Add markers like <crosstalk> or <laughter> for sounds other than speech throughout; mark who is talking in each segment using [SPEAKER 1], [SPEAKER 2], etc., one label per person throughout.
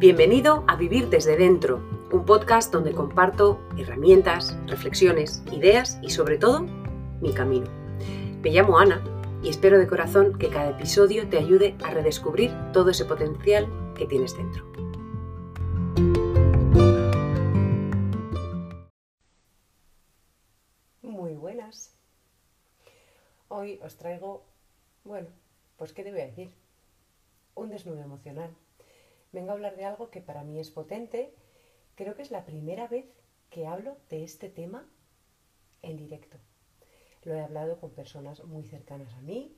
[SPEAKER 1] Bienvenido a Vivir desde Dentro, un podcast donde comparto herramientas, reflexiones, ideas y sobre todo mi camino. Me llamo Ana y espero de corazón que cada episodio te ayude a redescubrir todo ese potencial que tienes dentro. Muy buenas. Hoy os traigo, bueno, pues ¿qué te voy a decir? Un desnudo emocional vengo a hablar de algo que para mí es potente. Creo que es la primera vez que hablo de este tema en directo. Lo he hablado con personas muy cercanas a mí,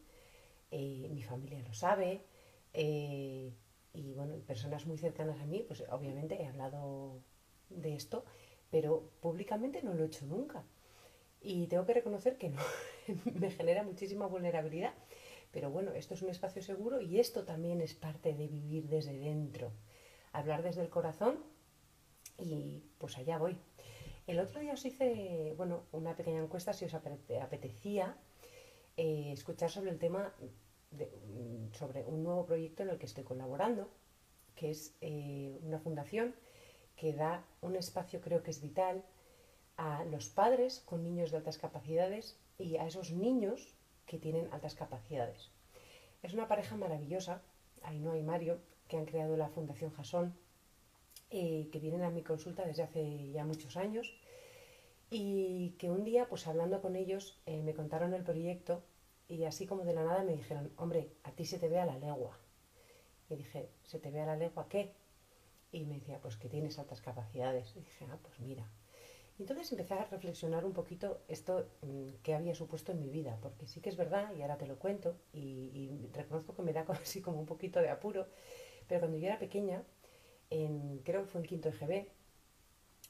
[SPEAKER 1] eh, mi familia lo sabe, eh, y bueno, personas muy cercanas a mí, pues obviamente he hablado de esto, pero públicamente no lo he hecho nunca. Y tengo que reconocer que no, <laughs> me genera muchísima vulnerabilidad pero bueno, esto es un espacio seguro y esto también es parte de vivir desde dentro. Hablar desde el corazón y pues allá voy. El otro día os hice, bueno, una pequeña encuesta si os apetecía eh, escuchar sobre el tema, de, sobre un nuevo proyecto en el que estoy colaborando, que es eh, una fundación que da un espacio, creo que es vital, a los padres con niños de altas capacidades y a esos niños que tienen altas capacidades. Es una pareja maravillosa, Ainhoa y Mario, que han creado la Fundación Jasón, eh, que vienen a mi consulta desde hace ya muchos años y que un día, pues hablando con ellos, eh, me contaron el proyecto y así como de la nada me dijeron, hombre, a ti se te ve a la legua. Y dije, ¿se te ve a la legua qué? Y me decía, pues que tienes altas capacidades. Y dije, ah, pues mira, entonces empecé a reflexionar un poquito esto mm, que había supuesto en mi vida, porque sí que es verdad, y ahora te lo cuento, y, reconozco que me da <laughs> así como un poquito de apuro, pero cuando yo era pequeña, creo que fue en quinto EGB,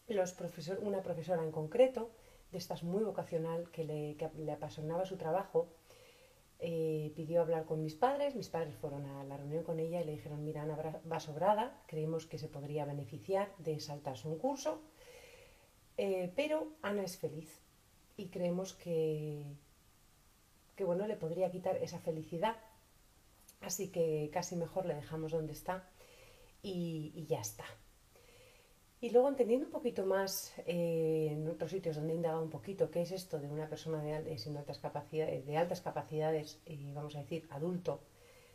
[SPEAKER 1] los profesor, una profesora en concreto, de estas muy vocacional, que le, le apasionaba su trabajo, eh, pidió hablar con mis padres, mis padres fueron a la reunión con ella y le dijeron, mira, Ana va sobrada, creemos que se podría beneficiar de saltarse un curso, eh, pero Ana es feliz y creemos que, que bueno, le podría quitar esa felicidad. Así que casi mejor le dejamos donde está y, ya está. Y luego entendiendo un poquito más eh, en otros sitios donde he indagado un poquito qué es esto de una persona de, altas, capacidades, de altas capacidades, y vamos a decir adulto,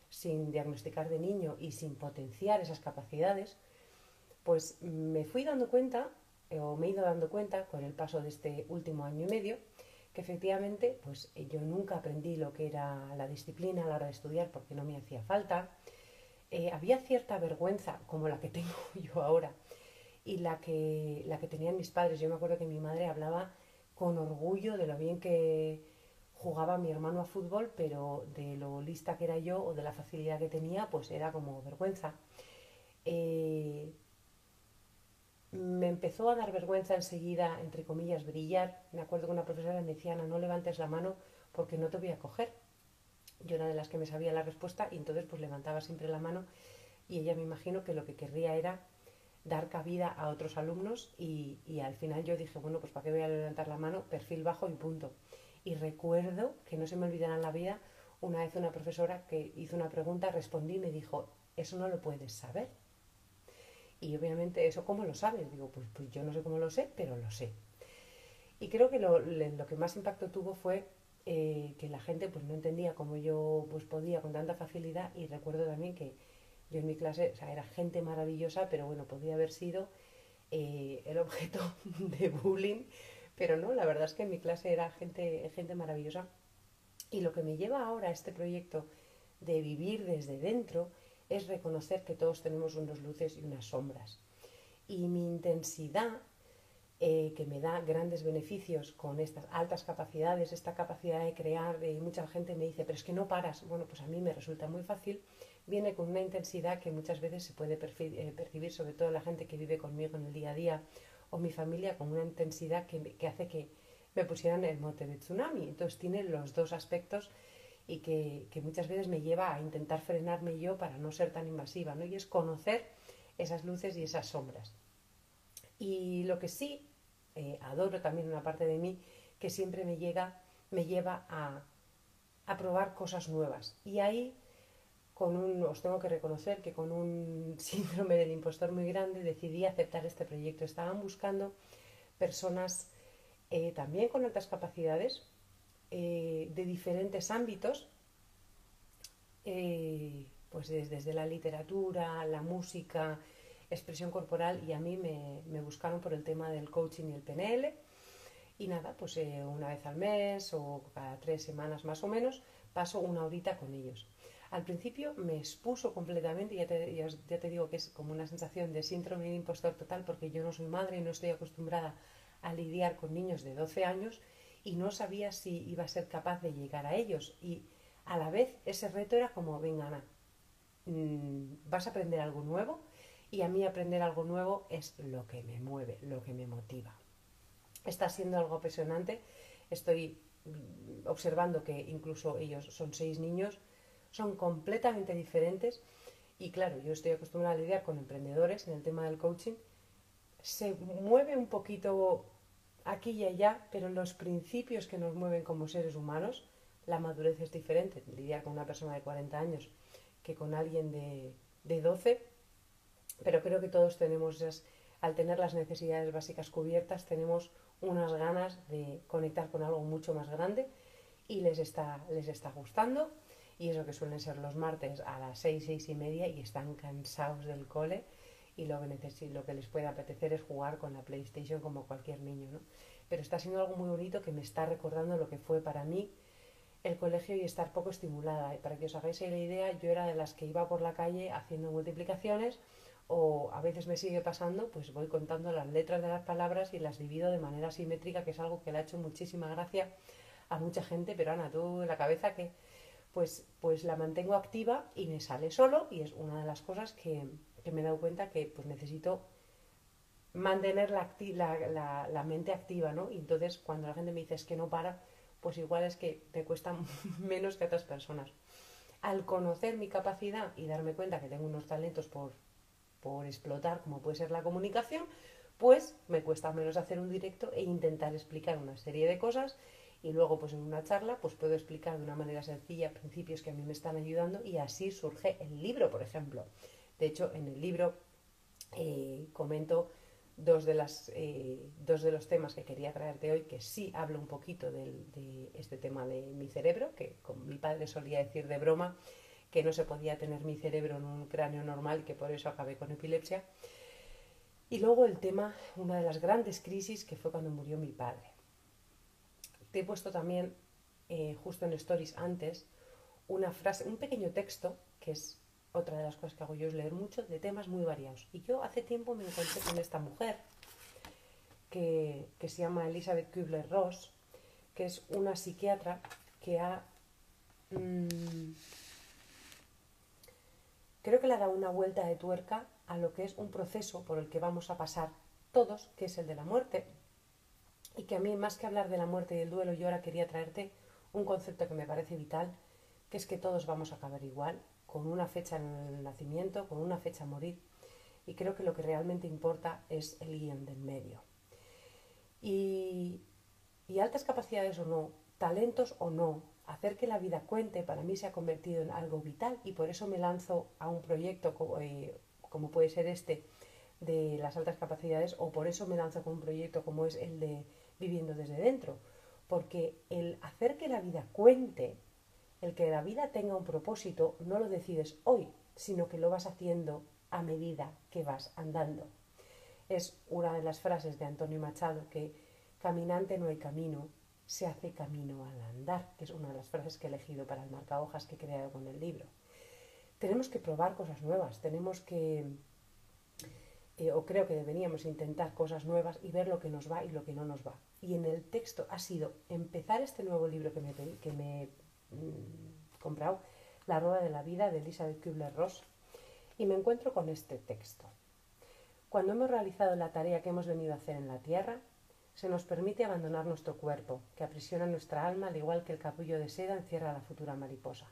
[SPEAKER 1] sin diagnosticar de niño y sin potenciar esas capacidades, pues me fui dando cuenta o me he ido dando cuenta con el paso de este último año y medio que efectivamente pues yo nunca aprendí lo que era la disciplina a la hora de estudiar porque no me hacía falta. Eh, había cierta vergüenza como la que <laughs> tengo yo ahora y la que, la que tenían mis padres. Yo me acuerdo que mi madre hablaba con orgullo de lo bien que jugaba mi hermano a fútbol, pero de lo lista que era yo o de la facilidad que tenía, pues era como vergüenza. Eh, me empezó a dar vergüenza enseguida, entre comillas, brillar. Me acuerdo que una profesora me decía, no levantes la mano porque no te voy a coger. Yo era de las que me sabía la respuesta y entonces pues levantaba siempre la mano y ella me imagino que lo que querría era dar cabida a otros alumnos y, y al final yo dije, bueno, pues ¿para qué voy a levantar la mano? Perfil bajo y punto. Y recuerdo que no se me olvidará en la vida una vez una profesora que hizo una pregunta, respondí y me dijo, eso no lo puedes saber. Y obviamente eso, ¿cómo lo sabes? Digo, pues, pues yo no sé cómo lo sé, pero lo sé. Y creo que lo, que más impacto tuvo fue eh, que la gente pues no entendía cómo yo pues podía con tanta facilidad y recuerdo también que yo en mi clase, o sea, era gente maravillosa, pero bueno, podía haber sido eh, el objeto <laughs> de bullying, pero no, la verdad es que en mi clase era gente, gente maravillosa. Y lo que me lleva ahora a este proyecto de vivir desde dentro es reconocer que todos tenemos unas luces y unas sombras. Y mi intensidad, eh, que me da grandes beneficios con estas altas capacidades, esta capacidad de crear, y mucha gente me dice, pero es que no paras. Bueno, pues a mí me resulta muy fácil, viene con una intensidad que muchas veces se puede eh, percibir, sobre todo la gente que vive conmigo en el día a día o mi familia, con una intensidad que, que hace que me pusieran el mote de tsunami. Entonces tiene los dos aspectos y que, muchas veces me lleva a intentar frenarme yo para no ser tan invasiva, ¿no? Y es conocer esas luces y esas sombras. Y lo que sí eh, adoro también una parte de mí que siempre me llega, me lleva a, a probar cosas nuevas. Y ahí con un, os tengo que reconocer que con un <laughs> síndrome del impostor muy grande decidí aceptar este proyecto. Estaban buscando personas eh, también con altas capacidades eh, de diferentes ámbitos, eh, pues desde, la literatura, la música, expresión corporal y a mí me, me, buscaron por el tema del coaching y el PNL. Y nada, pues una vez al mes o cada tres semanas más o menos paso una horita con ellos. Al principio me expuso completamente, ya te, ya, te digo que es como una sensación de síndrome de impostor total porque yo no soy madre y no estoy acostumbrada a lidiar con niños de 12 años y no sabía si iba a ser capaz de llegar a ellos. Y a la vez ese reto era como, venga mm, vas a aprender algo nuevo y a mí aprender algo nuevo es lo que me mueve, lo que me motiva. Está siendo algo apasionante, estoy mm, observando que incluso ellos son seis niños, son completamente diferentes y claro, yo estoy acostumbrada a lidiar con emprendedores en el tema del coaching, se mueve un poquito aquí y allá, pero los principios que nos mueven como seres humanos, la madurez es diferente, lidiar con una persona de 40 años que con alguien de, de 12, pero creo que todos tenemos al tener las necesidades básicas cubiertas, tenemos unas ganas de conectar con algo mucho más grande y les está, les está gustando. Y eso que suelen ser los martes a las seis, seis y media y están cansados del cole y lo que, les puede apetecer es jugar con la PlayStation como cualquier niño, ¿no? Pero está siendo algo muy bonito que me está recordando lo que fue para mí el colegio y estar poco estimulada. Y para que os hagáis la idea, yo era de las que iba por la calle haciendo multiplicaciones o a veces me sigue pasando, pues voy contando las letras de las palabras y las divido de manera simétrica, que es algo que le ha hecho muchísima gracia a mucha gente, pero Ana, tú la cabeza que pues, pues la mantengo activa y me sale solo y es una de las cosas que, me he dado cuenta que pues necesito mantener la, mente activa, ¿no? Y entonces cuando la gente me dice es que no para, pues igual es que te cuesta <laughs> menos que otras personas. Al conocer mi capacidad y darme cuenta que tengo unos talentos por, por explotar, como puede ser la comunicación, pues me cuesta menos hacer un directo e intentar explicar una serie de cosas y luego pues en una charla pues puedo explicar de una manera sencilla principios que a mí me están ayudando y así surge el libro, por ejemplo. De hecho, en el libro eh, comento dos de, las, eh, dos de los temas que quería traerte hoy, que sí hablo un poquito de este tema de mi cerebro, que como mi padre solía decir de broma, que no se podía tener mi cerebro en un cráneo normal, que por eso acabé con epilepsia. Y luego el tema, una de las grandes crisis, que fue cuando murió mi padre te he puesto también, eh, justo en Stories antes, una frase, un pequeño texto, que es otra de las cosas que hago yo, es leer mucho de temas muy variados. Y yo hace tiempo me encontré con esta mujer, que, se llama Elizabeth Kubler-Ross, que es una psiquiatra que ha... Mm, creo que le ha dado una vuelta de tuerca a lo que es un proceso por el que vamos a pasar todos, que es el de la muerte, y que a mí, más que hablar de la muerte y el duelo, yo ahora quería traerte un concepto que me parece vital, que es que todos vamos a acabar igual, con una fecha en el nacimiento, con una fecha a morir, y creo que lo que realmente importa es el guion del medio. Y, y altas capacidades o no, talentos o no, hacer que la vida cuente para mí se ha convertido en algo vital y por eso me lanzo a un proyecto como, eh, como puede ser este de las altas capacidades o por eso me lanzo con un proyecto como es el de viviendo desde dentro. Porque el hacer que la vida cuente, el que la vida tenga un propósito, no lo decides hoy, sino que lo vas haciendo a medida que vas andando. Es una de las frases de Antonio Machado que caminante no hay camino, se hace camino al andar, que es una de las frases que he elegido para el marca hojas que he creado con el libro. Tenemos que probar cosas nuevas, tenemos que eh, o creo que deberíamos intentar cosas nuevas y ver lo que nos va y lo que no nos va. Y en el texto ha sido empezar este nuevo libro que me, que me comprado, La Rueda de la Vida de Elizabeth Kubler-Ross, y me encuentro con este texto. Cuando hemos realizado la tarea que hemos venido a hacer en la Tierra, se nos permite abandonar nuestro cuerpo, que aprisiona nuestra alma al igual que el capullo de seda encierra a la futura mariposa.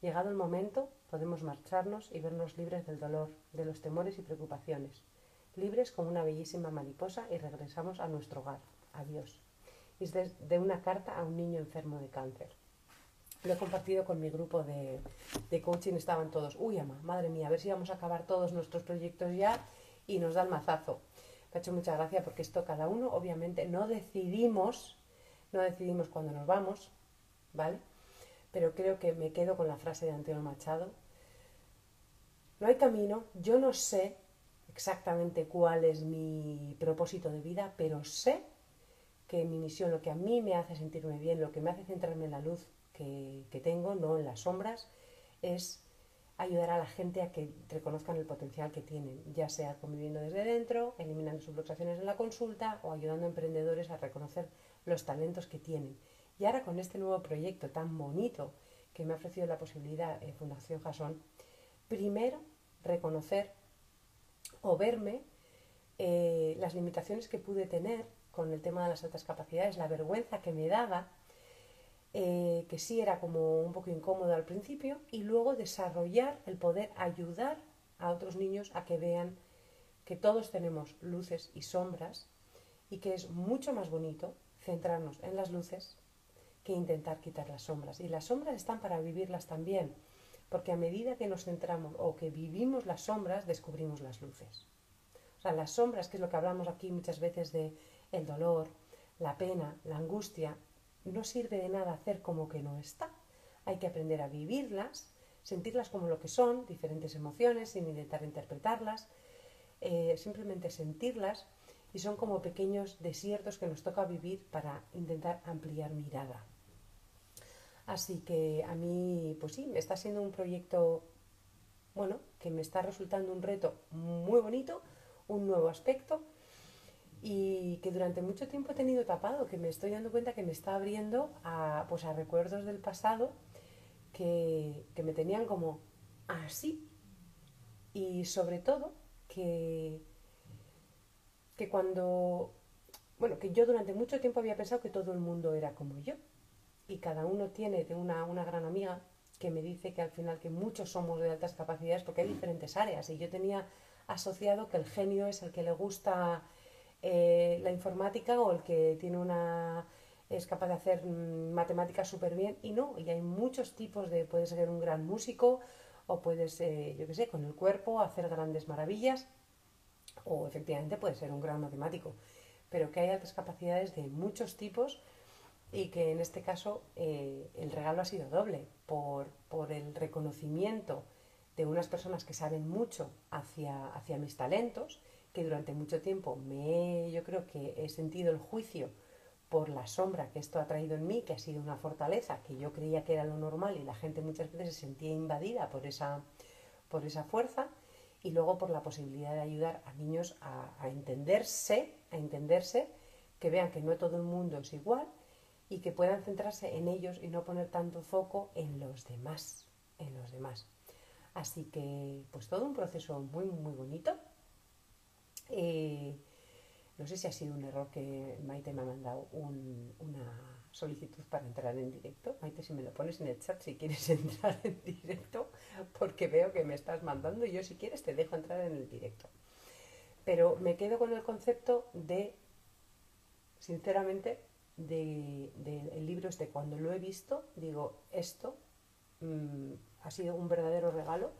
[SPEAKER 1] Llegado el momento, podemos marcharnos y vernos libres del dolor, de los temores y preocupaciones, libres como una bellísima mariposa y regresamos a nuestro hogar. Adiós. Es de una carta a un niño enfermo de cáncer. Lo he compartido con mi grupo de, de coaching, estaban todos, uy, ama, madre mía, a ver si vamos a acabar todos nuestros proyectos ya y nos da el mazazo. Me ha hecho mucha gracia porque esto cada uno, obviamente, no decidimos, no decidimos cuándo nos vamos, ¿vale? Pero creo que me quedo con la frase de Antonio Machado. No hay camino, yo no sé exactamente cuál es mi propósito de vida, pero sé que mi misión, lo que a mí me hace sentirme bien, lo que me hace centrarme en la luz que, tengo, no en las sombras, es ayudar a la gente a que reconozcan el potencial que tienen, ya sea conviviendo desde dentro, eliminando sus bloqueaciones en la consulta o ayudando a emprendedores a reconocer los talentos que tienen. Y ahora con este nuevo proyecto tan bonito que me ha ofrecido la posibilidad en Fundación Jasón, primero reconocer o verme eh, las limitaciones que pude tener con el tema de las altas capacidades, la vergüenza que me daba eh, que sí era como un poco incómodo al principio, y luego desarrollar el poder ayudar a otros niños a que vean que todos tenemos luces y sombras y que es mucho más bonito centrarnos en las luces que intentar quitar las sombras. Y las sombras están para vivirlas también, porque a medida que nos centramos o que vivimos las sombras, descubrimos las luces. O sea, las sombras, que es lo que hablamos aquí muchas veces de el dolor, la pena, la angustia, no sirve de nada hacer como que no está. Hay que aprender a vivirlas, sentirlas como lo que son, diferentes emociones, sin intentar interpretarlas, eh, simplemente sentirlas y son como pequeños desiertos que nos toca vivir para intentar ampliar mirada. Así que a mí, pues sí, me está siendo un proyecto, bueno, que me está resultando un reto muy bonito, un nuevo aspecto y que durante mucho tiempo he tenido tapado, que me estoy dando cuenta que me está abriendo a, pues a recuerdos del pasado que, que me tenían como así. Y sobre todo que, que cuando, bueno, que yo durante mucho tiempo había pensado que todo el mundo era como yo. Y cada uno tiene, tengo una, una gran amiga que me dice que al final que muchos somos de altas capacidades porque hay diferentes áreas. Y yo tenía asociado que el genio es el que le gusta eh, la informática o el que tiene una es capaz de hacer mm, matemáticas súper bien y no, y hay muchos tipos de, puedes ser un gran músico o puedes, yo qué sé, con el cuerpo hacer grandes maravillas o efectivamente puedes ser un gran matemático, pero que hay altas capacidades de muchos tipos y que en este caso eh, el regalo ha sido doble por, por, el reconocimiento de unas personas que saben mucho hacia, hacia mis talentos que durante mucho tiempo me yo creo que he sentido el juicio por la sombra que esto ha traído en mí, que ha sido una fortaleza que yo creía que era lo normal y la gente muchas veces se sentía invadida por esa, por esa fuerza y luego por la posibilidad de ayudar a niños a, entenderse, a entenderse, que vean que no todo el mundo es igual y que puedan centrarse en ellos y no poner tanto foco en los demás, en los demás. Así que, pues todo un proceso muy, muy bonito eh, no sé si ha sido un error que Maite me ha mandado una solicitud para entrar en directo. Maite, si me lo pones en el chat si quieres <laughs> entrar en directo, porque veo que me estás mandando y yo si quieres te dejo entrar en el directo. Pero me quedo con el concepto de, sinceramente, del de, libro este. Cuando lo he visto, digo, esto mm, ha sido un verdadero regalo.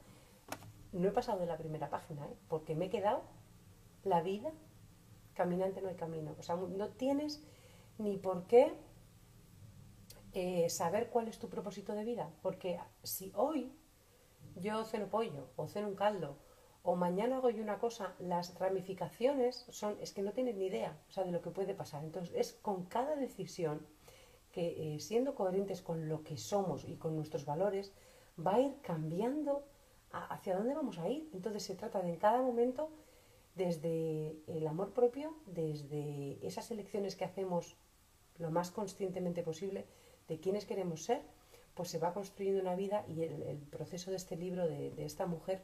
[SPEAKER 1] No he pasado de la primera página, ¿eh? porque me he quedado la vida, caminante no hay camino. O sea, no tienes ni por qué eh, saber cuál es tu propósito de vida. Porque si hoy yo ceno pollo o ceno un caldo o mañana hago yo una cosa, las ramificaciones son, es que no tienes ni idea o sea, de lo que puede pasar. Entonces es con cada decisión que eh, siendo coherentes con lo que somos y con nuestros valores, va a ir cambiando hacia dónde vamos a ir. Entonces se trata de en cada momento desde el amor propio, desde esas elecciones que hacemos lo más conscientemente posible de quiénes queremos ser, pues se va construyendo una vida y el, proceso de este libro, de, esta mujer,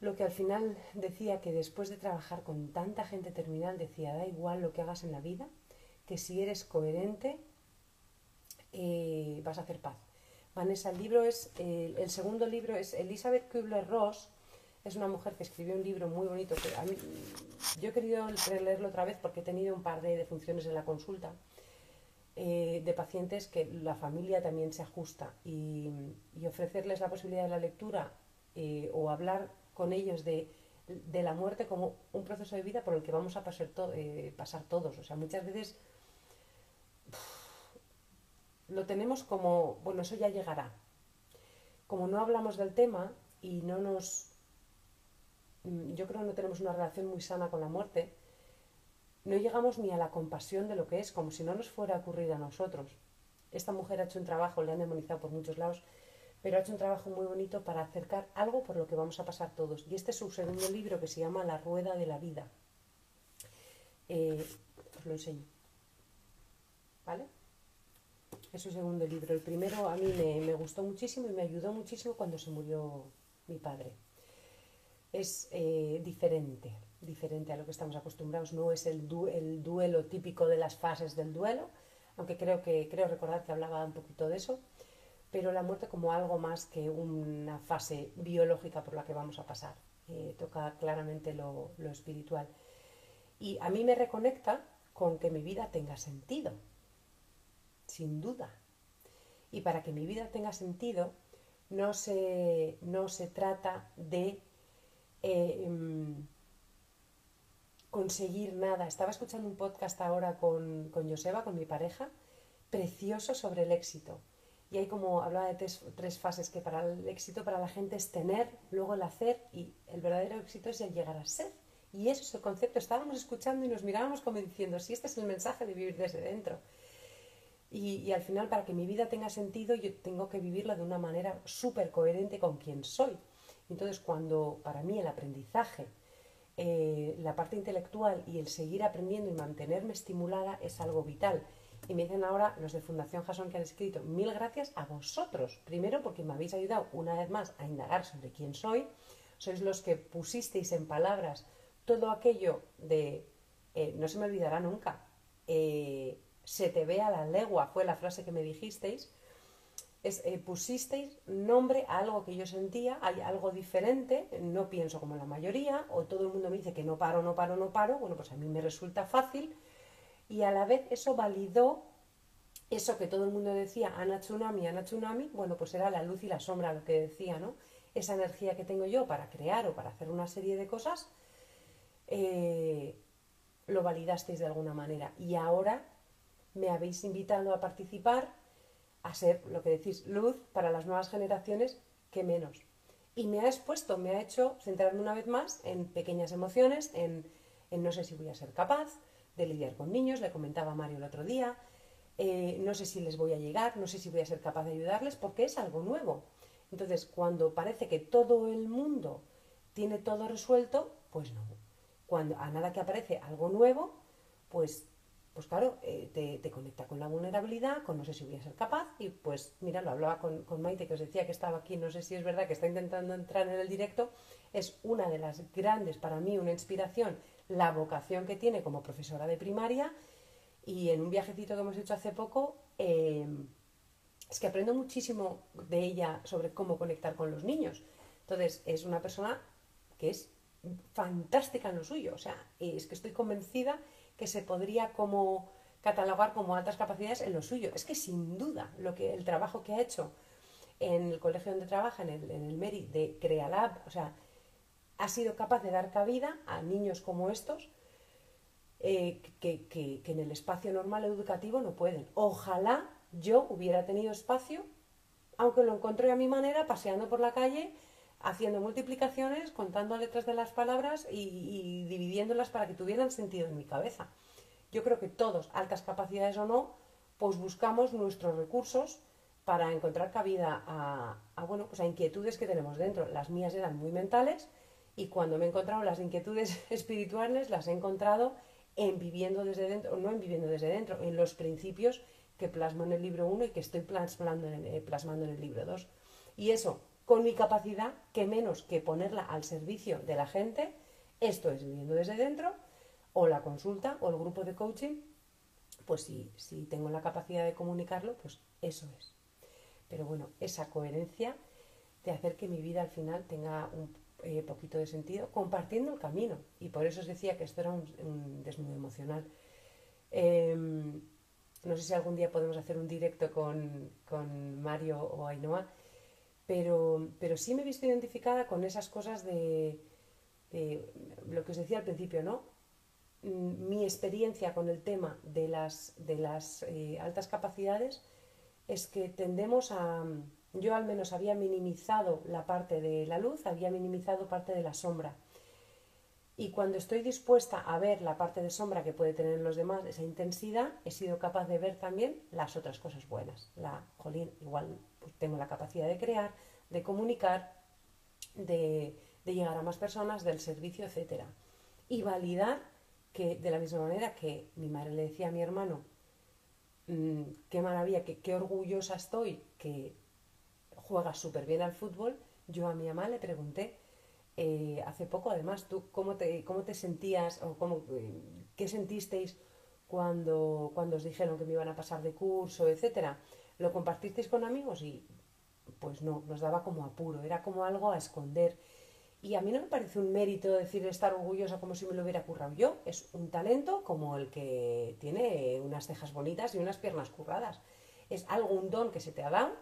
[SPEAKER 1] lo que al final decía que después de trabajar con tanta gente terminal, decía, da igual lo que hagas en la vida, que si eres coherente, eh, vas a hacer paz. Vanessa, el libro es, el segundo libro es Elizabeth Kubler-Ross, es una mujer que escribió un libro muy bonito que a mí, yo he querido leerlo otra vez porque he tenido un par de defunciones en la consulta. eh, de pacientes que la familia también se ajusta y, ofrecerles la posibilidad de la lectura eh, o hablar con ellos de, la muerte como un proceso de vida por el que vamos a pasar, eh, pasar todos. O sea, muchas veces lo tenemos como, bueno, eso ya llegará. Como no hablamos del tema y no nos... Mm, yo creo que no tenemos una relación muy sana con la muerte, no llegamos ni a la compasión de lo que es, como si no nos fuera a ocurrir a nosotros. Esta mujer ha hecho un trabajo, le han demonizado por muchos lados, pero ha hecho un trabajo muy bonito para acercar algo por lo que vamos a pasar todos. Y este es su segundo libro que se llama La Rueda de la Vida. Eh, os lo enseño. ¿Vale? Es su segundo libro. El primero a mí me, me, gustó muchísimo y me ayudó muchísimo cuando se murió mi padre. Es eh, diferente diferente a lo que estamos acostumbrados, no es el, el duelo típico de las fases del duelo, aunque creo que creo recordar que hablaba un poquito de eso, pero la muerte como algo más que una fase biológica por la que vamos a pasar. Eh, toca claramente lo, lo espiritual. Y a mí me reconecta con que mi vida tenga sentido, sin duda. Y para que mi vida tenga sentido, no se, no se trata de em, conseguir nada. Estaba escuchando un podcast ahora con, con Joseba, con mi pareja, precioso sobre el éxito. Y hay como hablaba de tres, fases que para el éxito para la gente es tener, luego el hacer y el verdadero éxito es el llegar a ser. Y eso es el concepto. Estábamos escuchando y nos mirábamos como diciendo, si este es el mensaje de vivir desde dentro. Y, y al final, para que mi vida tenga sentido, yo tengo que vivirla de una manera súper coherente con quien soy. Entonces, cuando para mí el aprendizaje eh, la parte intelectual y el seguir aprendiendo y mantenerme estimulada es algo vital. Y me dicen ahora los de Fundación Jason que han escrito, mil gracias a vosotros. Primero porque me habéis ayudado una vez más a indagar sobre quién soy. Sois los que pusisteis en palabras todo aquello de, eh, no se me olvidará nunca, eh, se te ve a la legua, fue la frase que me dijisteis eh, pusisteis nombre a algo que yo sentía, hay algo diferente, no pienso como la mayoría, o todo el mundo me dice que no paro, no paro, no paro, bueno, pues a mí me resulta fácil, y a la vez eso validó eso que todo el mundo decía, Ana Tsunami, Ana Tsunami, bueno, pues era la luz y la sombra lo que decía, ¿no? Esa energía que tengo yo para crear o para hacer una serie de cosas, eh, lo validasteis de alguna manera. Y ahora me habéis invitado a participar a ser, lo que decís, luz para las nuevas generaciones que menos. Y me ha expuesto, me ha hecho centrarme una vez más en pequeñas emociones, en, no sé si voy a ser capaz de lidiar con niños, le comentaba a Mario el otro día, eh, no sé si les voy a llegar, no sé si voy a ser capaz de ayudarles, porque es algo nuevo. Entonces, cuando parece que todo el mundo tiene todo resuelto, pues no. Cuando a nada que aparece algo nuevo, pues pues claro, eh, te, conecta con la vulnerabilidad, con no sé si voy a ser capaz, y pues mira, lo hablaba con, Maite, que os decía que estaba aquí, no sé si es verdad que está intentando entrar en el directo, es una de las grandes, para mí, una inspiración, la vocación que tiene como profesora de primaria, y en un viajecito que hemos hecho hace poco, em, es que aprendo muchísimo de ella sobre cómo conectar con los niños. Entonces, es una persona que es fantástica en lo suyo, o sea, es que estoy convencida que se podría como catalogar como altas capacidades en lo suyo. Es que sin duda lo que el trabajo que ha hecho en el colegio donde trabaja, en el, en el MERI, de Crealab, o sea, ha sido capaz de dar cabida a niños como estos eh, que, que, en el espacio normal educativo no pueden. Ojalá yo hubiera tenido espacio, aunque lo encontré a mi manera, paseando por la calle, haciendo multiplicaciones, contando letras de las palabras y, dividiéndolas para que tuvieran sentido en mi cabeza. Yo creo que todos, altas capacidades o no, pues buscamos nuestros recursos para encontrar cabida a, bueno, pues a inquietudes que tenemos dentro. Las mías eran muy mentales y cuando me he encontrado las inquietudes <laughs> espirituales las he encontrado en viviendo desde dentro, no en viviendo desde dentro, en los principios que plasmo en el libro 1 y que estoy plasmando en, el, plasmando en el libro 2. Y eso, con mi capacidad, que menos que ponerla al servicio de la gente, esto es viviendo desde dentro, o la consulta o el grupo de coaching, pues si, si tengo la capacidad de comunicarlo, pues eso es. Pero bueno, esa coherencia de hacer que mi vida al final tenga un eh, poquito de sentido, compartiendo el camino. Y por eso os decía que esto era un, desnudo emocional. Em, No sé si algún día podemos hacer un directo con, con Mario o Ainhoa, pero, pero sí me he visto identificada con esas cosas de, lo que os decía al principio, ¿no? Mm, mi experiencia con el tema de las, de las eh, altas capacidades es que tendemos a, yo al menos había minimizado la parte de la luz, había minimizado parte de la sombra. Y cuando estoy dispuesta a ver la parte de sombra que puede tener en los demás, esa intensidad, he sido capaz de ver también las otras cosas buenas. La, jolín, igual pues, tengo la capacidad de crear, de comunicar, de, llegar a más personas, del servicio, etc. Y validar que de la misma manera que mi madre le decía a mi hermano, mmm, qué maravilla, qué, orgullosa estoy que juegas súper bien al fútbol, yo a mi mamá le pregunté, eh, hace poco además, ¿tú cómo te, cómo te sentías o cómo, eh, qué sentisteis cuando, cuando os dijeron que me iban a pasar de curso, etcétera? ¿Lo compartisteis con amigos? Y pues no, nos daba como apuro, era como algo a esconder y a mí no me parece un mérito decir estar orgullosa como si me lo hubiera currado yo. Es un talento como el que tiene unas cejas bonitas y unas piernas curradas. Es algo, un don que se te ha dado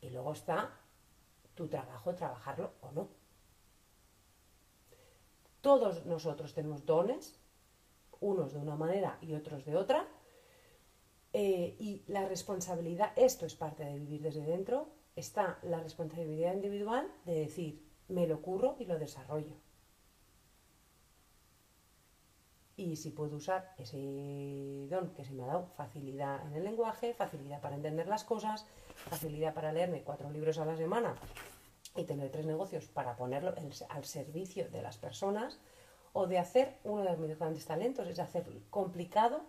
[SPEAKER 1] y luego está tu trabajo, trabajarlo o no. Todos nosotros tenemos dones, unos de una manera y otros de otra. Eh, y la responsabilidad, esto es parte de vivir desde dentro, está la responsabilidad individual de decir, me lo curro y lo desarrollo. Y si puedo usar ese don que se me ha dado, facilidad en el lenguaje, facilidad para entender las cosas, facilidad para leerme cuatro libros a la semana y tener tres negocios para ponerlo al servicio de las personas, o de hacer uno de mis grandes talentos, es hacer complicado,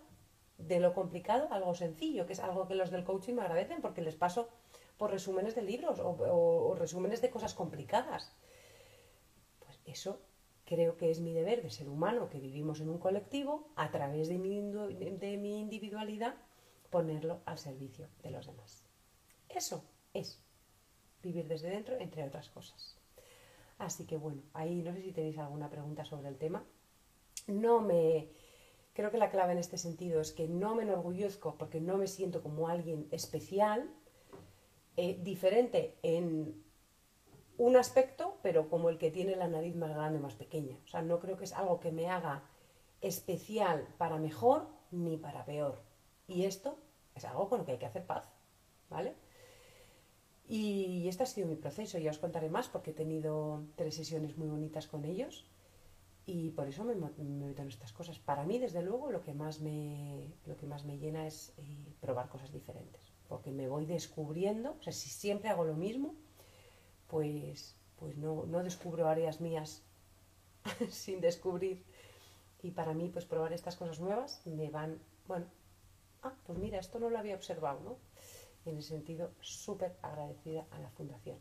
[SPEAKER 1] de lo complicado, algo sencillo, que es algo que los del coaching me agradecen porque les paso por resúmenes de libros o, o resúmenes de cosas complicadas. Eso creo que es mi deber de ser humano, que vivimos en un colectivo, a través de mi, de mi individualidad, ponerlo al servicio de los demás. Eso es vivir desde dentro, entre otras cosas. Así que bueno, ahí no sé si tenéis alguna pregunta sobre el tema. No me... Creo que la clave en este sentido es que no me enorgullezco porque no me siento como alguien especial, eh, diferente en un aspecto, pero como el que tiene la nariz más grande, más pequeña. O sea, no creo que es algo que me haga especial para mejor ni para peor. Y esto es algo con lo que hay que hacer paz, ¿vale? Y este ha sido mi proceso. Ya os contaré más porque he tenido tres sesiones muy bonitas con ellos y por eso me, meto en estas cosas. Para mí, desde luego, lo que más me, lo que más me llena es eh, probar cosas diferentes. Porque me voy descubriendo, o sea, si siempre hago lo mismo, pues, pues no, no descubro áreas mías <laughs> sin descubrir. Y para mí, pues probar estas cosas nuevas me van, bueno, ah, pues mira, esto no lo había observado, ¿no? En ese sentido, súper agradecida a la fundación.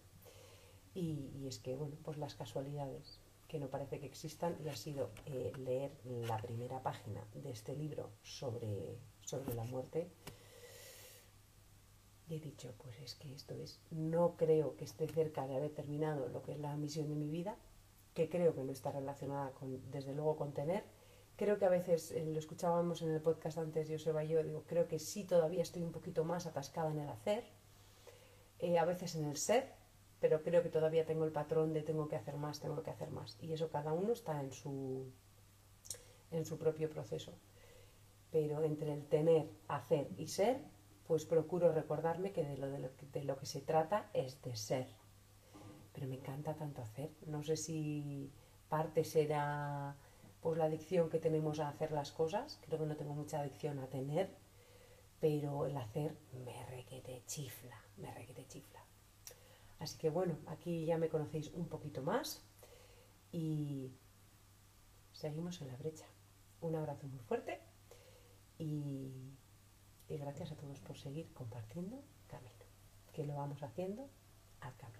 [SPEAKER 1] Y, es que, bueno, pues las casualidades que no parece que existan y ha sido eh, leer la primera página de este libro sobre, sobre la muerte y he dicho, pues es que esto es, no creo que esté cerca de haber terminado lo que es la misión de mi vida, que creo que no está relacionada con, desde luego con tener. Creo que a veces, eh, lo escuchábamos en el podcast antes, Joseba y yo, digo, creo que sí todavía estoy un poquito más atascada en el hacer, eh, a veces en el ser, pero creo que todavía tengo el patrón de tengo que hacer más, tengo que hacer más. Y eso cada uno está en su, en su propio proceso. Pero entre el tener, hacer y ser, pues procuro recordarme que de lo, de, lo, de lo que se trata es de ser. Pero me encanta tanto hacer. No sé si parte será pues la adicción que tenemos a hacer las cosas. Creo que no tengo mucha adicción a tener, pero el hacer me requete chifla, me requete chifla. Así que bueno, aquí ya me conocéis un poquito más y seguimos en la brecha. Un abrazo muy fuerte y y gracias a todos por seguir compartiendo camino, que lo vamos haciendo al camino.